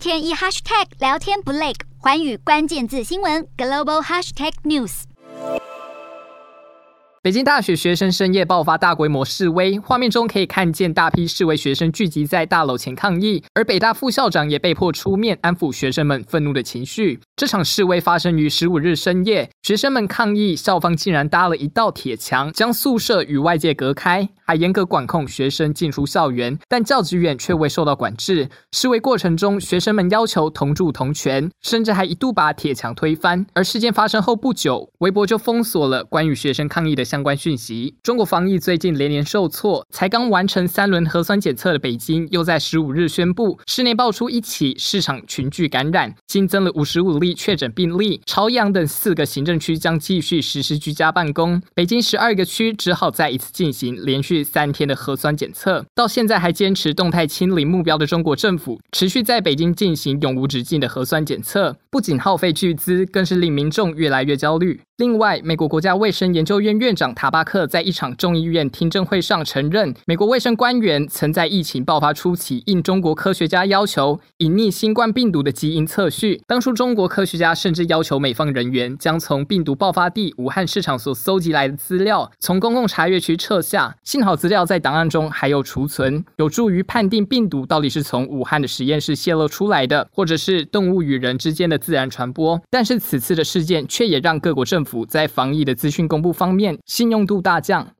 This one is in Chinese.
天一 hashtag 聊天不累，寰宇关键字新闻 global hashtag news。北京大学学生深夜爆发大规模示威，画面中可以看见大批示威学生聚集在大楼前抗议，而北大副校长也被迫出面安抚学生们愤怒的情绪。这场示威发生于十五日深夜，学生们抗议校方竟然搭了一道铁墙，将宿舍与外界隔开，还严格管控学生进出校园，但教职员却未受到管制。示威过程中，学生们要求同住同权，甚至还一度把铁墙推翻。而事件发生后不久，微博就封锁了关于学生抗议的相关讯息。中国防疫最近连连受挫，才刚完成三轮核酸检测的北京，又在十五日宣布市内爆出一起市场群聚感染，新增了五十五例确诊病例。朝阳等四个行政区将继续实施居家办公，北京十二个区只好再一次进行连续三天的核酸检测。到现在还坚持动态清零目标的中国政府，持续在北京进行永无止境的核酸检测，不仅耗费巨资，更是令民众越来越焦虑。另外，美国国家卫生研究院院长塔巴克在一场众议院听证会上承认，美国卫生官员曾在疫情爆发初期应中国科学家要求隐匿新冠病毒的基因测序。当初中国科学家甚至要求美方人员将从病毒爆发地武汉市场所搜集来的资料从公共查阅区撤下。幸好资料在档案中还有储存，有助于判定病毒到底是从武汉的实验室泄露出来的，或者是动物与人之间的自然传播。但是此次的事件却也让各国政府府在防疫的资讯公布方面信用度大降。